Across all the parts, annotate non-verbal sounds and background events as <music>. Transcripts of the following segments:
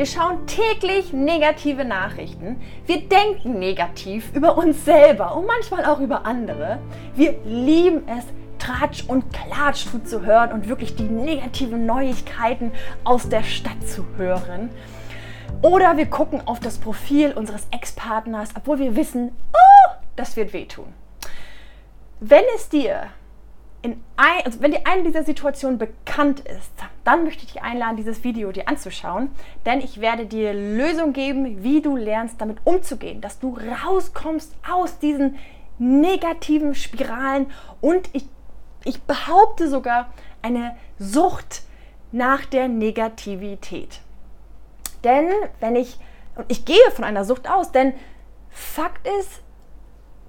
Wir schauen täglich negative Nachrichten. Wir denken negativ über uns selber und manchmal auch über andere. Wir lieben es, Tratsch und Klatsch zu hören und wirklich die negativen Neuigkeiten aus der Stadt zu hören. Oder wir gucken auf das Profil unseres Ex-Partners, obwohl wir wissen, oh, das wird wehtun. Wenn es dir in ein, also wenn dir eine dieser Situationen bekannt ist, dann möchte ich dich einladen, dieses Video dir anzuschauen, denn ich werde dir Lösungen geben, wie du lernst, damit umzugehen, dass du rauskommst aus diesen negativen Spiralen und ich, ich behaupte sogar eine Sucht nach der Negativität. Denn wenn ich, ich gehe von einer Sucht aus, denn Fakt ist,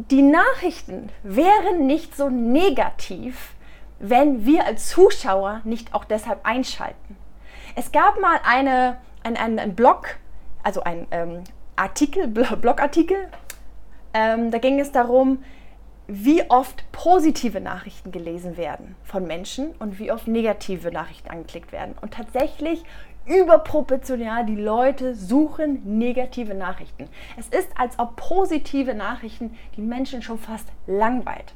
die Nachrichten wären nicht so negativ, wenn wir als Zuschauer nicht auch deshalb einschalten. Es gab mal eine, ein, ein, ein Blog, also ein ähm, Artikel, Blogartikel, ähm, da ging es darum, wie oft positive Nachrichten gelesen werden von Menschen und wie oft negative Nachrichten angeklickt werden. Und tatsächlich überproportional die Leute suchen negative Nachrichten. Es ist, als ob positive Nachrichten die Menschen schon fast langweilt.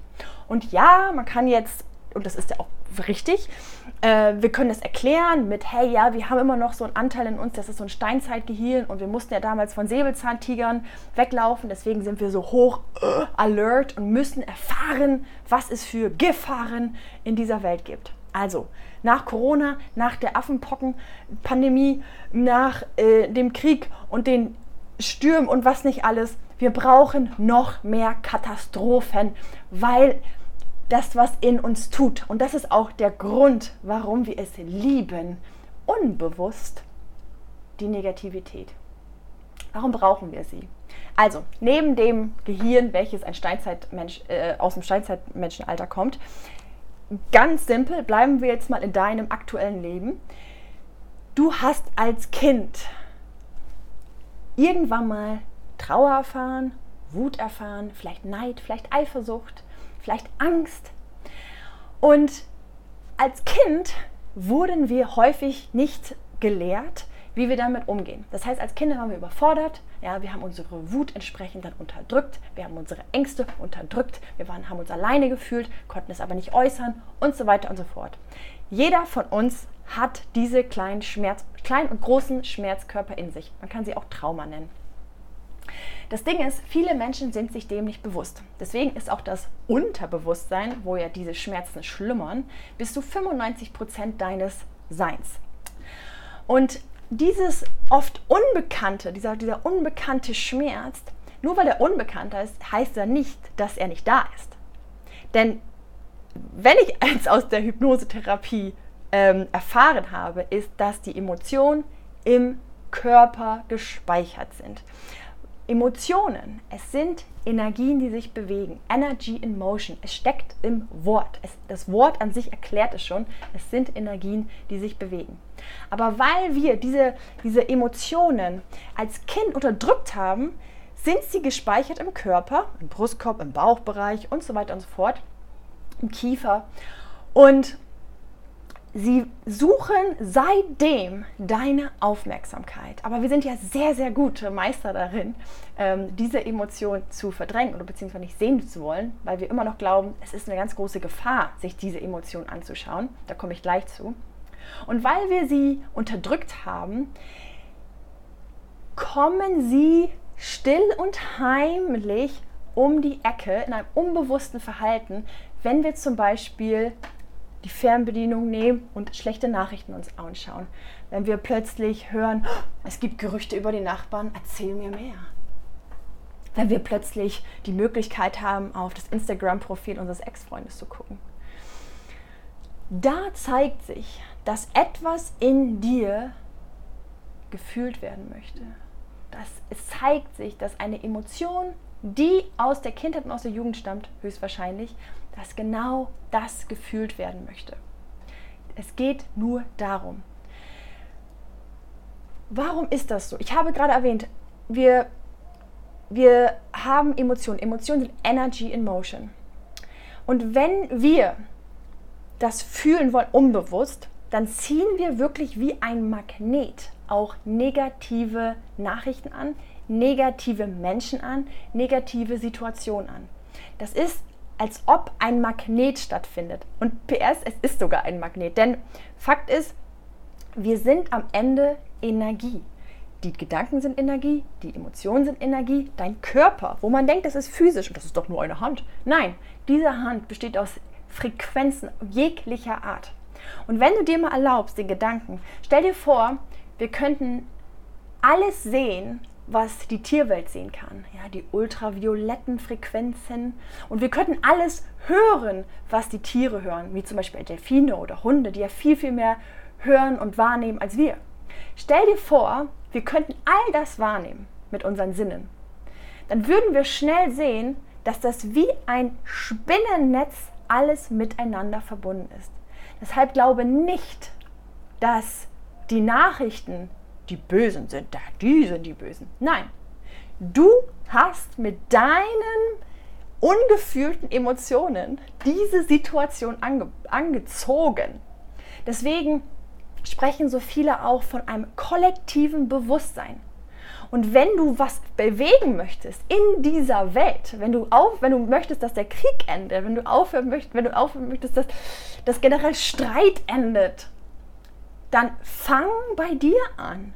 Und ja, man kann jetzt, und das ist ja auch richtig, äh, wir können es erklären mit, hey, ja, wir haben immer noch so einen Anteil in uns, das ist so ein Steinzeitgehirn und wir mussten ja damals von Säbelzahntigern weglaufen, deswegen sind wir so hoch äh, alert und müssen erfahren, was es für Gefahren in dieser Welt gibt. Also nach Corona, nach der Affenpocken-Pandemie, nach äh, dem Krieg und den Stürmen und was nicht alles, wir brauchen noch mehr Katastrophen, weil das was in uns tut. Und das ist auch der Grund, warum wir es lieben, unbewusst die Negativität. Warum brauchen wir sie? Also, neben dem Gehirn, welches ein Steinzeitmensch, äh, aus dem Steinzeitmenschenalter kommt, ganz simpel, bleiben wir jetzt mal in deinem aktuellen Leben. Du hast als Kind irgendwann mal Trauer erfahren, Wut erfahren, vielleicht Neid, vielleicht Eifersucht, vielleicht Angst. Und als Kind wurden wir häufig nicht gelehrt, wie wir damit umgehen. Das heißt, als Kinder waren wir überfordert, ja, wir haben unsere Wut entsprechend dann unterdrückt, wir haben unsere Ängste unterdrückt, wir waren, haben uns alleine gefühlt, konnten es aber nicht äußern und so weiter und so fort. Jeder von uns hat diese kleinen, Schmerz, kleinen und großen Schmerzkörper in sich. Man kann sie auch Trauma nennen. Das Ding ist, viele Menschen sind sich dem nicht bewusst. Deswegen ist auch das Unterbewusstsein, wo ja diese Schmerzen schlummern, bis zu 95 Prozent deines Seins. Und dieses oft Unbekannte, dieser, dieser unbekannte Schmerz, nur weil er unbekannter ist, heißt er nicht, dass er nicht da ist. Denn wenn ich <laughs> eins aus der Hypnosetherapie ähm, erfahren habe, ist, dass die Emotionen im Körper gespeichert sind. Emotionen, es sind Energien, die sich bewegen. Energy in Motion. Es steckt im Wort. Es, das Wort an sich erklärt es schon. Es sind Energien, die sich bewegen. Aber weil wir diese, diese Emotionen als Kind unterdrückt haben, sind sie gespeichert im Körper, im Brustkorb, im Bauchbereich und so weiter und so fort, im Kiefer. Und Sie suchen seitdem deine Aufmerksamkeit. Aber wir sind ja sehr, sehr gute Meister darin, ähm, diese Emotion zu verdrängen oder beziehungsweise nicht sehen zu wollen, weil wir immer noch glauben, es ist eine ganz große Gefahr, sich diese Emotion anzuschauen. Da komme ich gleich zu. Und weil wir sie unterdrückt haben, kommen sie still und heimlich um die Ecke in einem unbewussten Verhalten, wenn wir zum Beispiel die Fernbedienung nehmen und schlechte Nachrichten uns anschauen. Wenn wir plötzlich hören, es gibt Gerüchte über die Nachbarn, erzähl mir mehr. Wenn wir plötzlich die Möglichkeit haben, auf das Instagram-Profil unseres Ex-Freundes zu gucken. Da zeigt sich, dass etwas in dir gefühlt werden möchte. Das, es zeigt sich, dass eine Emotion, die aus der Kindheit und aus der Jugend stammt, höchstwahrscheinlich, dass genau das gefühlt werden möchte. Es geht nur darum. Warum ist das so? Ich habe gerade erwähnt, wir, wir haben Emotionen. Emotionen sind Energy in Motion. Und wenn wir das fühlen wollen, unbewusst, dann ziehen wir wirklich wie ein Magnet auch negative Nachrichten an, negative Menschen an, negative Situationen an. Das ist, als ob ein Magnet stattfindet. Und PS, es ist sogar ein Magnet. Denn Fakt ist, wir sind am Ende Energie. Die Gedanken sind Energie, die Emotionen sind Energie, dein Körper, wo man denkt, das ist physisch und das ist doch nur eine Hand. Nein, diese Hand besteht aus Frequenzen jeglicher Art. Und wenn du dir mal erlaubst, den Gedanken, stell dir vor, wir könnten alles sehen, was die Tierwelt sehen kann. Ja, die ultravioletten Frequenzen. Und wir könnten alles hören, was die Tiere hören, wie zum Beispiel Delfine oder Hunde, die ja viel, viel mehr hören und wahrnehmen als wir. Stell dir vor, wir könnten all das wahrnehmen mit unseren Sinnen. Dann würden wir schnell sehen, dass das wie ein Spinnennetz alles miteinander verbunden ist. Deshalb glaube nicht, dass die Nachrichten die Bösen sind. Da, die sind die Bösen. Nein, du hast mit deinen ungefühlten Emotionen diese Situation ange angezogen. Deswegen sprechen so viele auch von einem kollektiven Bewusstsein. Und wenn du was bewegen möchtest in dieser Welt, wenn du, auf, wenn du möchtest, dass der Krieg endet, wenn du aufhören möchtest, wenn du aufhören möchtest, dass, dass generell Streit endet, dann fang bei dir an.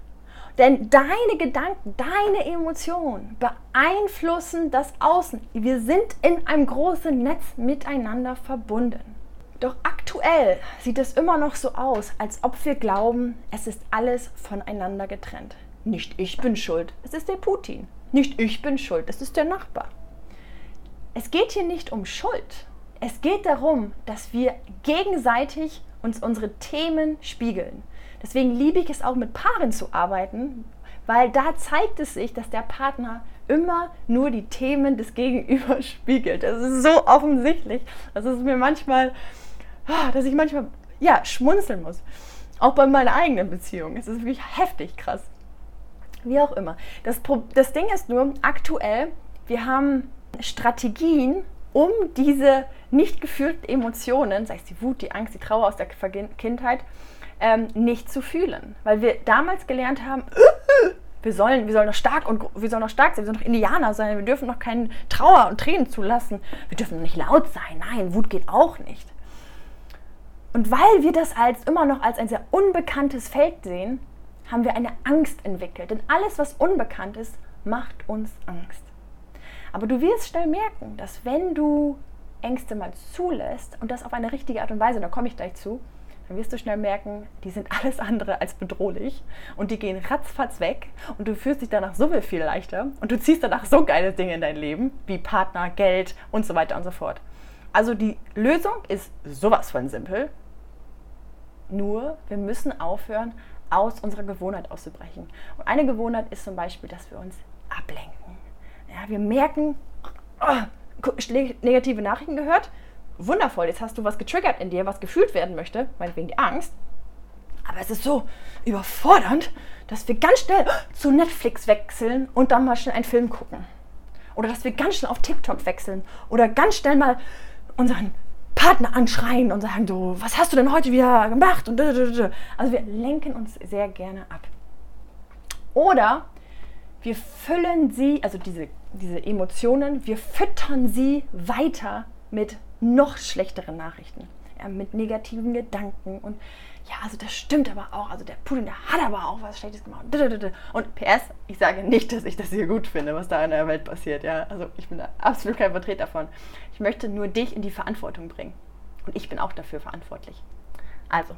Denn deine Gedanken, deine Emotionen beeinflussen das Außen. Wir sind in einem großen Netz miteinander verbunden. Doch aktuell sieht es immer noch so aus, als ob wir glauben, es ist alles voneinander getrennt. Nicht ich bin schuld, es ist der Putin. Nicht ich bin schuld, es ist der Nachbar. Es geht hier nicht um Schuld. Es geht darum, dass wir gegenseitig uns unsere Themen spiegeln. Deswegen liebe ich es auch mit Paaren zu arbeiten, weil da zeigt es sich, dass der Partner immer nur die Themen des Gegenübers <laughs> spiegelt. Das ist so offensichtlich. Das ist mir manchmal, ah, dass ich manchmal ja, schmunzeln muss. Auch bei meiner eigenen Beziehung. Es ist wirklich heftig krass. Wie auch immer. Das, das Ding ist nur, aktuell, wir haben Strategien, um diese nicht gefühlten Emotionen, sei es die Wut, die Angst, die Trauer aus der Kindheit, ähm, nicht zu fühlen. Weil wir damals gelernt haben, <laughs> wir sollen, wir sollen noch stark und wir sollen noch stark sein, wir sollen noch Indianer sein, wir dürfen noch keine Trauer und Tränen zulassen, wir dürfen nicht laut sein, nein, Wut geht auch nicht. Und weil wir das als immer noch als ein sehr unbekanntes Feld sehen, haben wir eine Angst entwickelt. Denn alles, was unbekannt ist, macht uns Angst. Aber du wirst schnell merken, dass wenn du Ängste mal zulässt und das auf eine richtige Art und Weise, da komme ich gleich zu, dann wirst du schnell merken, die sind alles andere als bedrohlich und die gehen ratzfatz weg und du fühlst dich danach so viel leichter und du ziehst danach so geile Dinge in dein Leben, wie Partner, Geld und so weiter und so fort. Also die Lösung ist sowas von simpel. Nur wir müssen aufhören, aus unserer Gewohnheit auszubrechen. Und eine Gewohnheit ist zum Beispiel, dass wir uns ablenken. Ja, wir merken, oh, negative Nachrichten gehört, wundervoll, jetzt hast du was getriggert in dir, was gefühlt werden möchte, meinetwegen die Angst. Aber es ist so überfordernd, dass wir ganz schnell zu Netflix wechseln und dann mal schnell einen Film gucken. Oder dass wir ganz schnell auf TikTok wechseln. Oder ganz schnell mal unseren Partner anschreien und sagen, du, was hast du denn heute wieder gemacht? Und also wir lenken uns sehr gerne ab. Oder wir füllen sie, also diese, diese Emotionen, wir füttern sie weiter mit noch schlechteren Nachrichten, ja, mit negativen Gedanken und ja, also das stimmt aber auch, also der Putin, der hat aber auch was Schlechtes gemacht. Und PS, ich sage nicht, dass ich das hier gut finde, was da in der Welt passiert, ja, also ich bin absolut kein Vertreter davon. Ich möchte nur dich in die Verantwortung bringen und ich bin auch dafür verantwortlich. Also,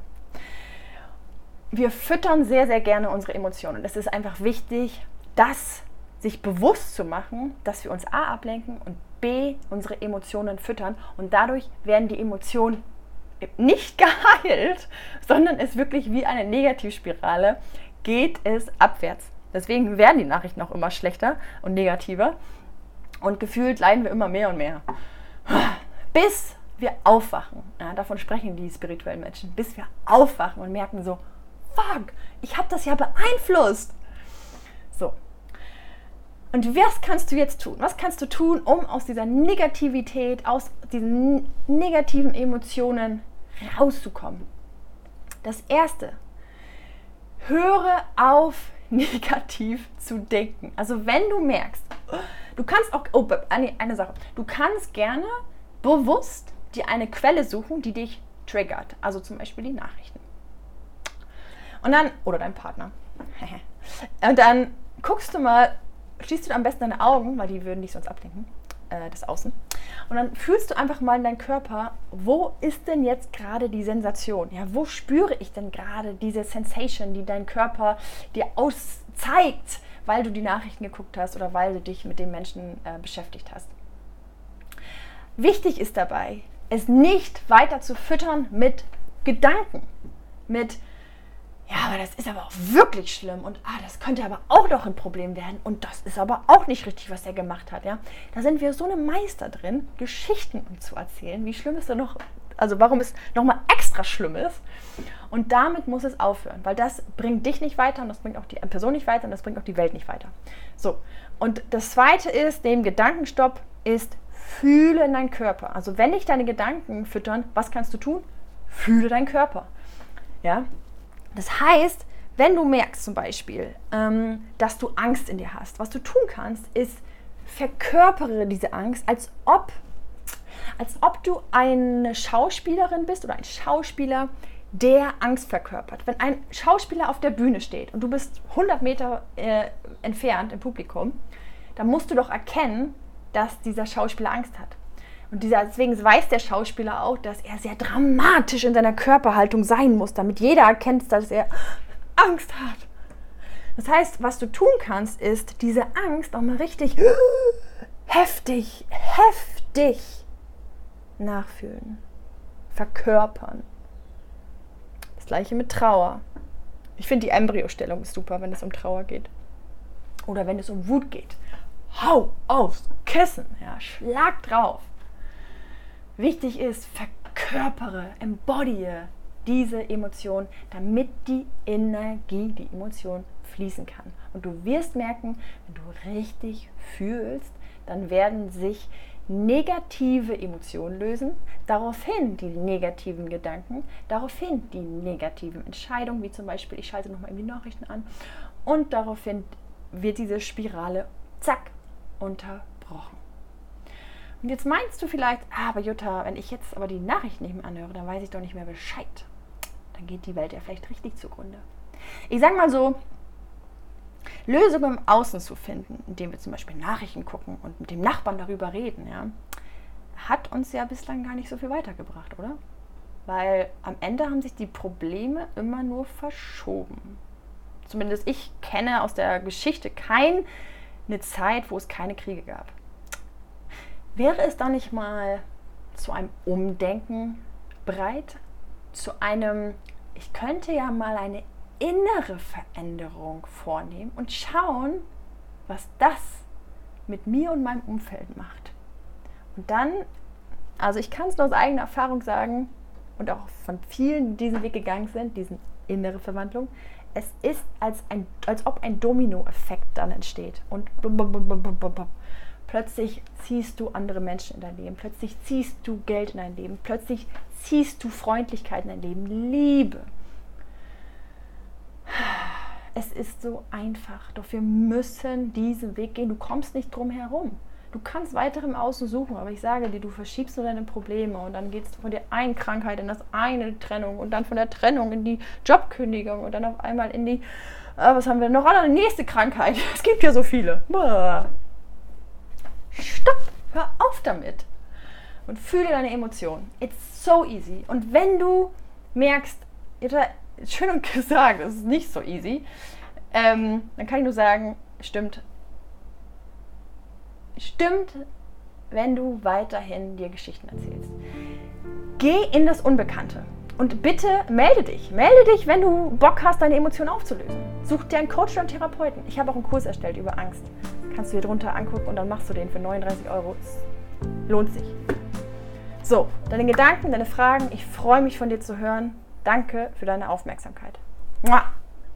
wir füttern sehr, sehr gerne unsere Emotionen. Es ist einfach wichtig, das sich bewusst zu machen, dass wir uns A ablenken und B, unsere Emotionen füttern und dadurch werden die Emotionen nicht <laughs> geheilt, sondern es wirklich wie eine Negativspirale geht es abwärts. Deswegen werden die Nachrichten auch immer schlechter und negativer und gefühlt leiden wir immer mehr und mehr. Bis wir aufwachen. Ja, davon sprechen die spirituellen Menschen. Bis wir aufwachen und merken so, fuck, ich habe das ja beeinflusst. So, und was kannst du jetzt tun? Was kannst du tun, um aus dieser Negativität, aus diesen negativen Emotionen rauszukommen? Das Erste, höre auf, <laughs> negativ zu denken. Also wenn du merkst, du kannst auch, oh, eine, Sache, du kannst gerne bewusst dir eine Quelle suchen, die dich triggert. Also zum Beispiel die Nachrichten. Und dann, oder dein Partner. <laughs> Und dann guckst du mal, schließt du am besten deine Augen, weil die würden dich sonst ablenken, äh, das Außen. Und dann fühlst du einfach mal in deinen Körper, wo ist denn jetzt gerade die Sensation? Ja, wo spüre ich denn gerade diese Sensation, die dein Körper dir auszeigt, weil du die Nachrichten geguckt hast oder weil du dich mit dem Menschen äh, beschäftigt hast? Wichtig ist dabei, es nicht weiter zu füttern mit Gedanken, mit ja, aber das ist aber auch wirklich schlimm und ah, das könnte aber auch noch ein Problem werden und das ist aber auch nicht richtig, was er gemacht hat, ja. Da sind wir so eine Meister drin, Geschichten zu erzählen, wie schlimm ist da noch, also warum es nochmal extra schlimm ist. Und damit muss es aufhören, weil das bringt dich nicht weiter und das bringt auch die Person nicht weiter und das bringt auch die Welt nicht weiter. So, und das zweite ist, neben Gedankenstopp, ist fühle in deinen Körper. Also wenn dich deine Gedanken füttern, was kannst du tun? Fühle deinen Körper. Ja, das heißt, wenn du merkst zum Beispiel, ähm, dass du Angst in dir hast, was du tun kannst, ist, verkörpere diese Angst, als ob, als ob du eine Schauspielerin bist oder ein Schauspieler, der Angst verkörpert. Wenn ein Schauspieler auf der Bühne steht und du bist 100 Meter äh, entfernt im Publikum, dann musst du doch erkennen, dass dieser Schauspieler Angst hat. Und dieser, deswegen weiß der Schauspieler auch, dass er sehr dramatisch in seiner Körperhaltung sein muss, damit jeder erkennt, dass er Angst hat. Das heißt, was du tun kannst, ist diese Angst auch mal richtig heftig, heftig nachfühlen, verkörpern. Das gleiche mit Trauer. Ich finde die Embryostellung super, wenn es um Trauer geht. Oder wenn es um Wut geht. Hau aufs Kissen, ja, schlag drauf. Wichtig ist, verkörpere, embodye diese Emotion, damit die Energie, die Emotion fließen kann. Und du wirst merken, wenn du richtig fühlst, dann werden sich negative Emotionen lösen, daraufhin die negativen Gedanken, daraufhin die negativen Entscheidungen, wie zum Beispiel, ich schalte nochmal die Nachrichten an, und daraufhin wird diese Spirale, zack, unterbrochen. Und jetzt meinst du vielleicht, ah, aber Jutta, wenn ich jetzt aber die Nachrichten nicht mehr anhöre, dann weiß ich doch nicht mehr Bescheid. Dann geht die Welt ja vielleicht richtig zugrunde. Ich sage mal so, Lösungen im Außen zu finden, indem wir zum Beispiel Nachrichten gucken und mit dem Nachbarn darüber reden, ja, hat uns ja bislang gar nicht so viel weitergebracht, oder? Weil am Ende haben sich die Probleme immer nur verschoben. Zumindest ich kenne aus der Geschichte keine Zeit, wo es keine Kriege gab. Wäre es da nicht mal zu einem Umdenken bereit? Zu einem, ich könnte ja mal eine innere Veränderung vornehmen und schauen, was das mit mir und meinem Umfeld macht. Und dann, also ich kann es nur aus eigener Erfahrung sagen und auch von vielen, die diesen Weg gegangen sind, diesen innere Verwandlung, es ist als, ein, als ob ein Dominoeffekt dann entsteht. Und Plötzlich ziehst du andere Menschen in dein Leben. Plötzlich ziehst du Geld in dein Leben. Plötzlich ziehst du Freundlichkeit in dein Leben. Liebe. Es ist so einfach. Doch wir müssen diesen Weg gehen. Du kommst nicht drum herum. Du kannst weiter im Außen suchen, aber ich sage dir, du verschiebst nur deine Probleme und dann geht es von der einen Krankheit in das eine Trennung und dann von der Trennung in die Jobkündigung und dann auf einmal in die, äh, was haben wir noch? Eine nächste Krankheit. <laughs> Es gibt ja so viele. Bäh. Stopp, hör auf damit. Und fühle deine Emotionen. It's so easy. Und wenn du merkst, schön und <laughs> gesagt, es ist nicht so easy, ähm, dann kann ich nur sagen, stimmt. Stimmt, wenn du weiterhin dir Geschichten erzählst. Geh in das Unbekannte. Und bitte melde dich. Melde dich, wenn du Bock hast, deine Emotionen aufzulösen. Such dir einen Coach oder einen Therapeuten. Ich habe auch einen Kurs erstellt über Angst kannst du dir drunter angucken und dann machst du den für 39 Euro. Es lohnt sich. So, deine Gedanken, deine Fragen. Ich freue mich von dir zu hören. Danke für deine Aufmerksamkeit. Mua.